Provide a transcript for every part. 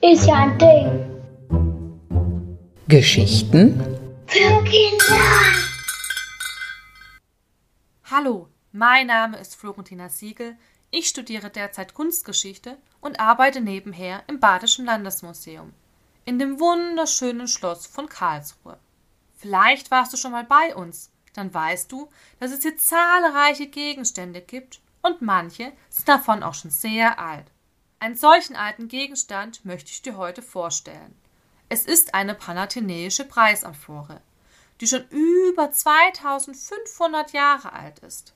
Ist ja ein Ding. Geschichten Für Kinder. Hallo, mein Name ist Florentina Siegel. Ich studiere derzeit Kunstgeschichte und arbeite nebenher im Badischen Landesmuseum, in dem wunderschönen Schloss von Karlsruhe. Vielleicht warst du schon mal bei uns, dann weißt du, dass es hier zahlreiche Gegenstände gibt und manche sind davon auch schon sehr alt. Einen solchen alten Gegenstand möchte ich dir heute vorstellen. Es ist eine panathenäische Preisamphore, die schon über 2500 Jahre alt ist.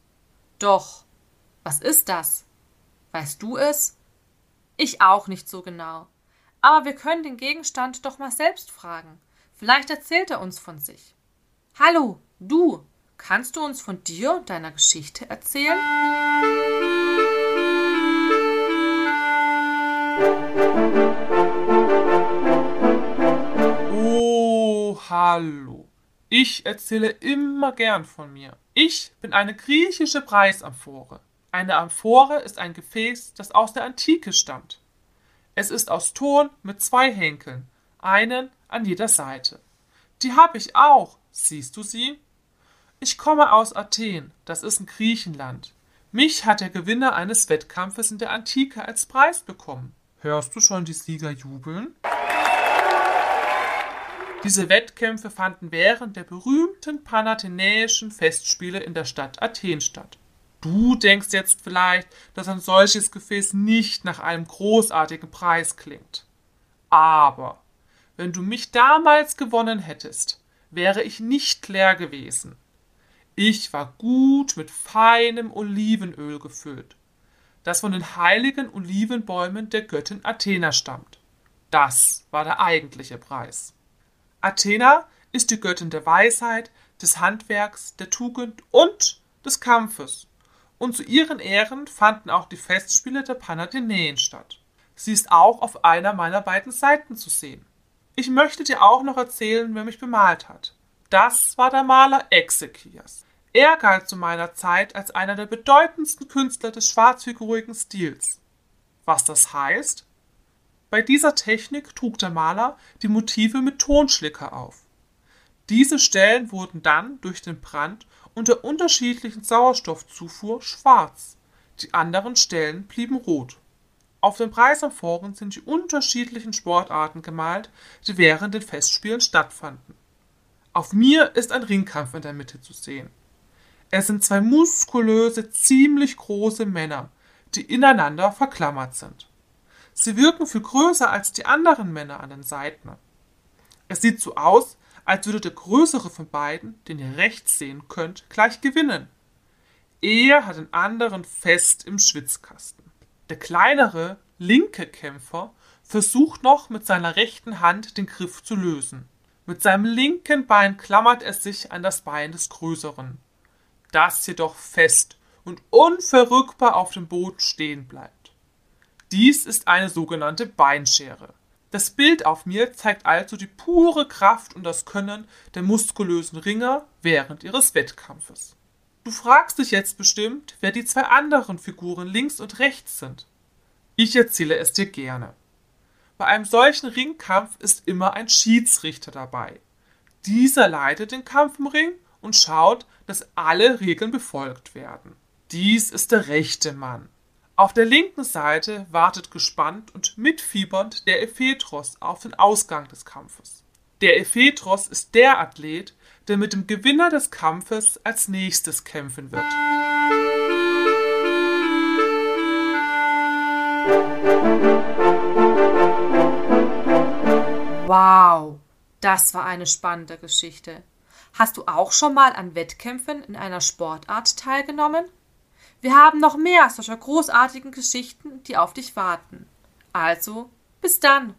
Doch, was ist das? Weißt du es? Ich auch nicht so genau. Aber wir können den Gegenstand doch mal selbst fragen. Vielleicht erzählt er uns von sich. Hallo, du, kannst du uns von dir und deiner Geschichte erzählen? Oh, hallo. Ich erzähle immer gern von mir. Ich bin eine griechische Preisamphore. Eine Amphore ist ein Gefäß, das aus der Antike stammt. Es ist aus Ton mit zwei Henkeln, einen an jeder Seite. Die habe ich auch. Siehst du sie? Ich komme aus Athen, das ist in Griechenland. Mich hat der Gewinner eines Wettkampfes in der Antike als Preis bekommen. Hörst du schon die Sieger jubeln? Diese Wettkämpfe fanden während der berühmten panathenäischen Festspiele in der Stadt Athen statt. Du denkst jetzt vielleicht, dass ein solches Gefäß nicht nach einem großartigen Preis klingt. Aber wenn du mich damals gewonnen hättest, wäre ich nicht leer gewesen. Ich war gut mit feinem Olivenöl gefüllt, das von den heiligen Olivenbäumen der Göttin Athena stammt. Das war der eigentliche Preis. Athena ist die Göttin der Weisheit, des Handwerks, der Tugend und des Kampfes. Und zu ihren Ehren fanden auch die Festspiele der Panathenäen statt. Sie ist auch auf einer meiner beiden Seiten zu sehen. Ich möchte dir auch noch erzählen, wer mich bemalt hat. Das war der Maler Exekias. Er galt zu meiner Zeit als einer der bedeutendsten Künstler des schwarzfigurigen Stils. Was das heißt? Bei dieser Technik trug der Maler die Motive mit Tonschlicker auf. Diese Stellen wurden dann durch den Brand und der unterschiedlichen Sauerstoffzufuhr schwarz, die anderen Stellen blieben rot. Auf den Preisamphoren sind die unterschiedlichen Sportarten gemalt, die während den Festspielen stattfanden. Auf mir ist ein Ringkampf in der Mitte zu sehen. Es sind zwei muskulöse, ziemlich große Männer, die ineinander verklammert sind. Sie wirken viel größer als die anderen Männer an den Seiten. Es sieht so aus, als würde der größere von beiden, den ihr rechts sehen könnt, gleich gewinnen. Er hat den anderen fest im Schwitzkasten. Der kleinere, linke Kämpfer versucht noch mit seiner rechten Hand den Griff zu lösen. Mit seinem linken Bein klammert er sich an das Bein des größeren, das jedoch fest und unverrückbar auf dem Boden stehen bleibt. Dies ist eine sogenannte Beinschere. Das Bild auf mir zeigt also die pure Kraft und das Können der muskulösen Ringer während ihres Wettkampfes. Du fragst dich jetzt bestimmt, wer die zwei anderen Figuren links und rechts sind. Ich erzähle es dir gerne. Bei einem solchen Ringkampf ist immer ein Schiedsrichter dabei. Dieser leitet den Kampf im Ring und schaut, dass alle Regeln befolgt werden. Dies ist der rechte Mann. Auf der linken Seite wartet gespannt und mitfiebernd der Ephetros auf den Ausgang des Kampfes. Der Ephetros ist der Athlet, der mit dem Gewinner des Kampfes als nächstes kämpfen wird. Wow, das war eine spannende Geschichte. Hast du auch schon mal an Wettkämpfen in einer Sportart teilgenommen? Wir haben noch mehr solcher großartigen Geschichten, die auf dich warten. Also, bis dann.